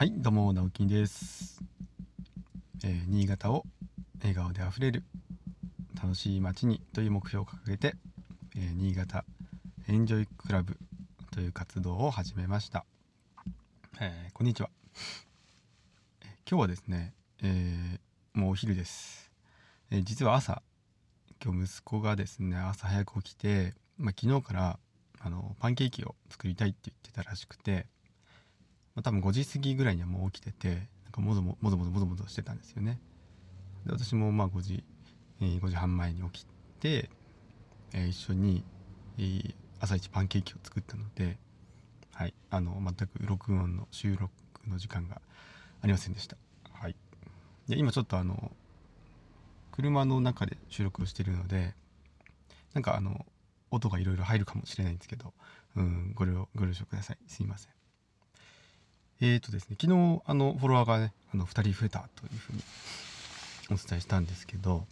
はい、どうも、直樹です、えー新潟を笑顔であふれる楽しい街にという目標を掲げて、えー新潟エンジョイクラブという活動を始めました。えーこんにちは、今日はですね、えもうお昼です。え実は朝、今日息子がですね、朝早く起きて、まあ、昨日からあのパンケーキを作りたいって言ってたらしくて、まあ、多分5時過ぎぐらいにはもう起きててなんかもぞももぞもぞもぞもぞしてたんですよね。で私もまあ5時、えー5時半前に起きて、えー一緒に、えー朝一パンケーキを作ったのではいあの全く録音の収録の時間がありませんでした。はい。で今ちょっとあの車の中で収録をしてるのでなんかあの音がいろいろ入るかもしれないんですけど、うん、ご了ご了承ください。すいません。えーとですね、昨日あのフォロワーがねあの2人増えたというふうにお伝えしたんですけど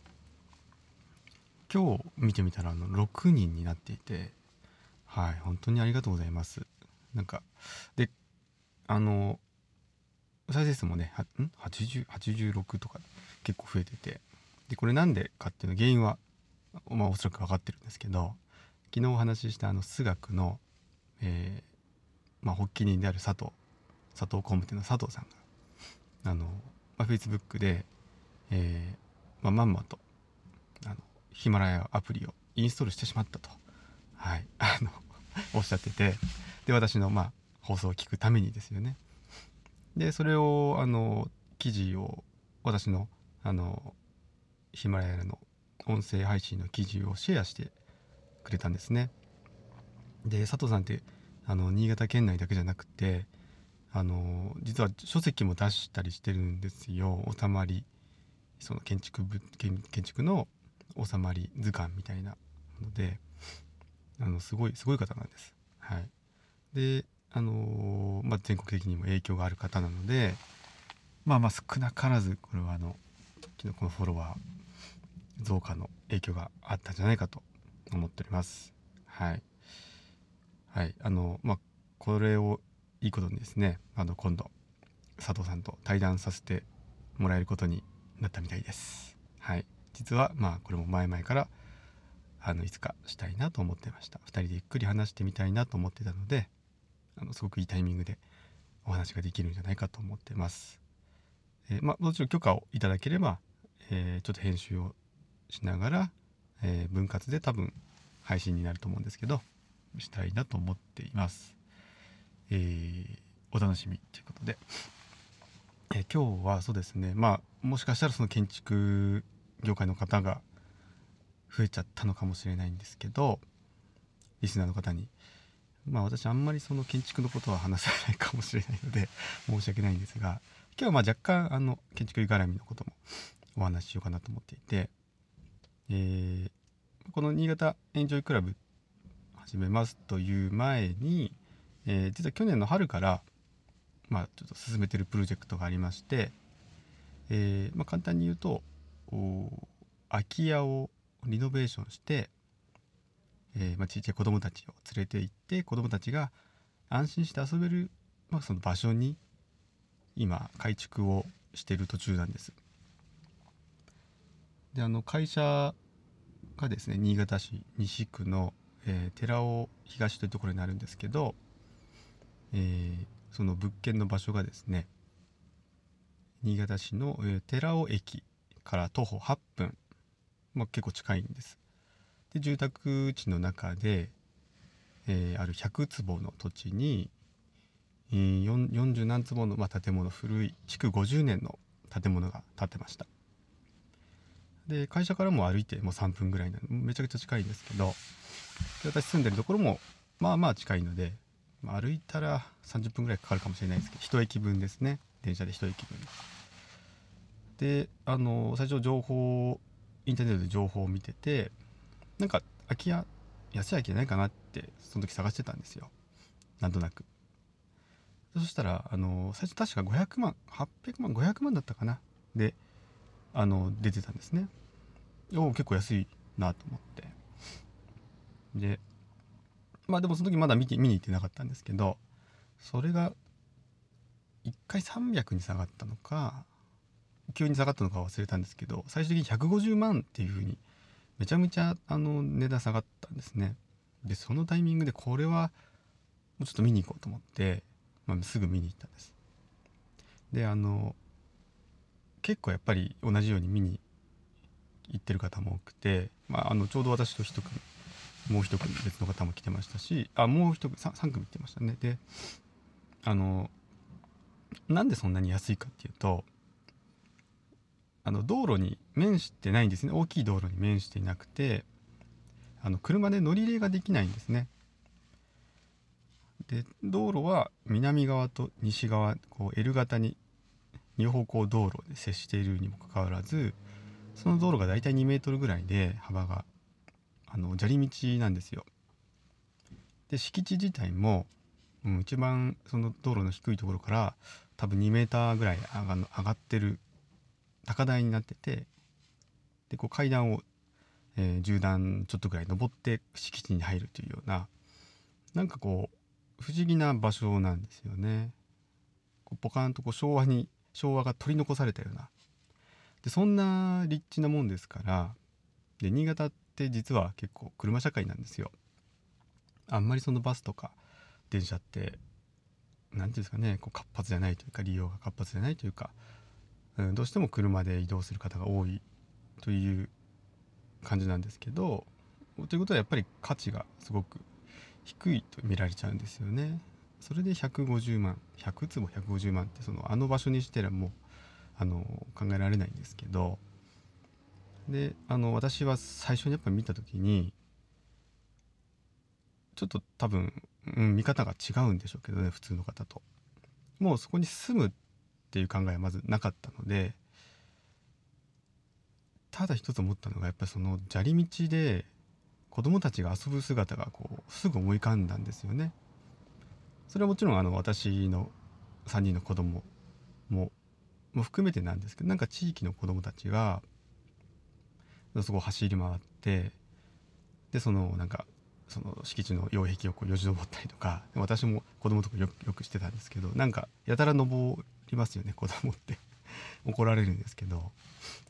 今日見てみたらあの6人になっていてはい本当にありがとうございます。なんかであの再生数もねん？80 86とか結構増えててでこれなんでかっていうの原因はまあおそらく分かってるんですけど昨日お話ししたあの数学の、えーまあ、発起人である佐藤佐藤工務店の佐藤さんがあの、まあ、Facebook で、えーまあ、まんまとあのヒマラヤアプリをインストールしてしまったと、はい、あのおっしゃっててで私の、まあ、放送を聞くためにですよね。でそれをあの記事を私のあのヒマラヤの音声配信の記事をシェアしてくれたんですね。で佐藤さんってあの新潟県内だけじゃなくてあの実は書籍も出したりしてるんですよ。収まり。その建築部建建築の収まり図鑑みたいなので。あのすごいすごい方なんです。はい、であの、まあ、全国的にも影響がある方なので。まあまあ少なからずこれはあの昨日このフォロワー増加の影響があったんじゃないかと思っております。はい、はい、あのまあこれをいいことにですねあの今度佐藤さんと対談させてもらえることになったみたいです。はい。実はまあこれも前々からあのいつかしたいなと思ってました。2人でゆっくり話してみたいなと思ってたのであのすごくいいタイミングでお話ができるんじゃないかと思ってます、えーまあもちろん許可をいただければ、えーちょっと編集をしながら、えー分割で多分配信になると思うんですけどしたいなと思っています。えーお楽しみということで、えー今日はそうですね。まあもしかしたらその建築業界の方が増えちゃったのかもしれないんですけどリスナーの方に。まあ私あんまりその建築のことは話せないかもしれないので申し訳ないんですが今日はまあ若干あの建築絡みのこともお話ししようかなと思っていて、えーこの新潟エンジョイクラブ始めますという前に、えー実は去年の春から、まあ、ちょっと進めてるプロジェクトがありまして、えーまあ、簡単に言うと空き家をリノベーションして、えまあ、ちっちゃい子どもたちを連れて行って子どもたちが安心して遊べる、まあ、その場所に今改築をしている途中なんです。であの会社がですね新潟市西区の、えー寺尾東というところになるんですけど、えーその物件の場所がですね新潟市の、え寺尾駅から徒歩8分、まあ、結構近いんです。で住宅地の中で、えーある100坪の土地に、えー、40何坪の、まあ、建物古い築50年の建物が建ってました。で会社からも歩いてもう3分ぐらいなのめちゃくちゃ近いんですけどで私住んでるところもまあまあ近いので、歩いたら30分ぐらいかかるかもしれないですけど一駅分ですね。電車で一駅分。であの最初情報インターネットで情報を見ててなんか空き家安い空き家ないかなってその時探してたんですよ。なんとなく。そしたらあの最初確か500万800万500万だったかな。であの出てたんですね。おお結構安いなと思って。でまあでもその時まだ見て見に行ってなかったんですけどそれが1回300に下がったのか急に下がったのか忘れたんですけど最終的に150万っていうふうにめちゃめちゃあの値段下がったんですね。でそのタイミングでこれはもうちょっと見に行こうと思って、まあ、すぐ見に行ったんです。であの結構やっぱり同じように見に行ってる方も多くて、まあ、あのちょうど私と一組もう一組別の方も来てましたしあもう一組 3, 3組来てましたね。であのなんでそんなに安いかっていうとあの道路に面してないんですね。大きい道路に面していなくてあの車で乗り入れができないんですね。で道路は南側と西側こう L 型に2方向道路で接しているにもかかわらずその道路が大体2メートルぐらいで幅があの砂利道なんですよ。で敷地自体も、うん、一番その道路の低いところから多分2メーターぐらい上が上がってる高台になっててでこう階段を、えー、10段ちょっとぐらい登って敷地に入るというようななんかこう不思議な場所なんですよね。こうポカンとこう昭和に昭和が取り残されたようなでそんな立地なもんですからで新潟って実は結構車社会なんですよ。あんまりそのバスとか電車って何て言うんですかねこう活発じゃないというか利用が活発じゃないというかうん、どうしても車で移動する方が多いという感じなんですけどということはやっぱり価値がすごく低いと見られちゃうんですよね。それで150万100坪150万ってそのあの場所にしてらもうあの考えられないんですけどであの私は最初にやっぱ見た時にちょっと多分、うん、見方が違うんでしょうけどね普通の方と。もうそこに住むっていう考えはまずなかったのでただ一つ思ったのがやっぱりその砂利道で子供たちが遊ぶ姿がこうすぐ思い浮かんだんですよね。それはもちろんあの私の3人の子供もも含めてなんですけどなんか地域の子供たちがそこを走り回ってでそのなんかその敷地の擁壁をこうよじ登ったりとか私も子供とかよくしてたんですけどなんかやたら登りますよね子供って。怒られるんですけど。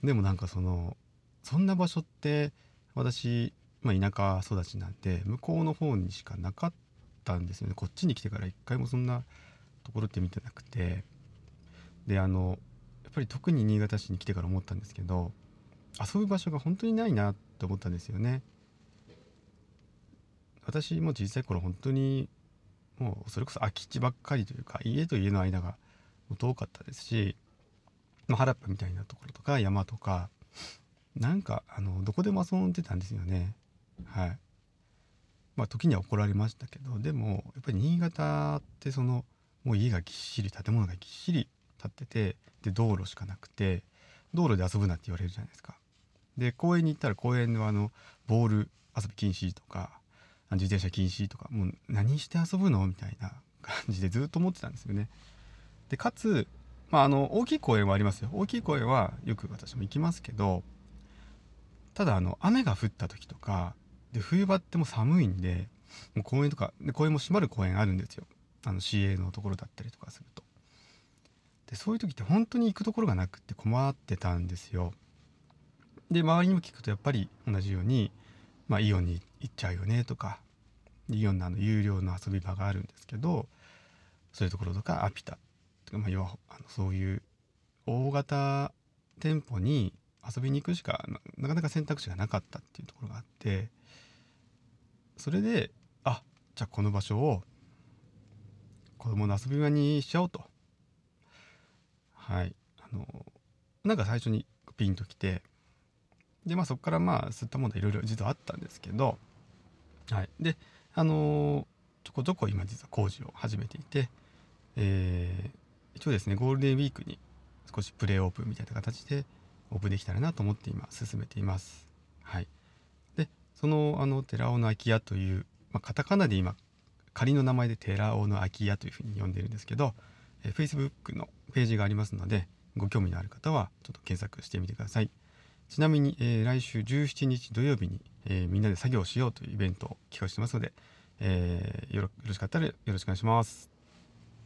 でもなんかそのそんな場所って私、まあ、田舎育ちなんで向こうの方にしかなかったんですよね。こっちに来てから一回もそんなところって見てなくて。であのやっぱり特に新潟市に来てから思ったんですけど遊ぶ場所が本当にないなって思ったんですよね。私も小さい頃本当にもうそれこそ空き地ばっかりというか家と家の間が遠かったですし、まあ、原っぱみたいなところとか山とかなんかあのどこでも遊んでたんですよね。はい。まあ時には怒られましたけどでもやっぱり新潟ってそのもう家がぎっしり建物がぎっしり建っててで道路しかなくて道路で遊ぶなって言われるじゃないですか。で公園に行ったら公園のあのボール遊び禁止とか自転車禁止とかもう何して遊ぶの？みたいな感じでずっと思ってたんですよね。でかつ、まあ、あの大きい公園はありますよ。大きい公園はよく私も行きますけどただあの雨が降った時とかで冬場っても寒いんでもう公園とかで公園も閉まる公園あるんですよ。あの市営のところだったりとかすると。でそういう時って本当に行くところがなくて困ってたんですよ。で周りにも聞くとやっぱり同じように、まあ、イオンに行っちゃうよねとかイオンのあの有料の遊び場があるんですけどそういうところとかアピタとかまあ、要はあのそういう大型店舗に遊びに行くしかなかなか選択肢がなかったっていうところがあってそれであじゃあこの場所を子供の遊び場にしちゃおうと。はい。あのなんか最初にピンときてでまあそこからまあそういったものいろいろ実はあったんですけどはいであのちょこちょこ今実は工事を始めていてえー一応ですねゴールデンウィークに少しプレーオープンみたいな形でオープンできたらなと思って今進めています。はい、でそのあの寺尾の空き家という、まあ、カタカナで今仮の名前で寺尾の空き家というふうに呼んでるんですけど、えー、Facebook のページがありますのでご興味のある方はちょっと検索してみてください。ちなみに、えー、来週17日土曜日に、えー、みんなで作業しようというイベントを企画してますので、えー、よろしかったらよろしくお願いします。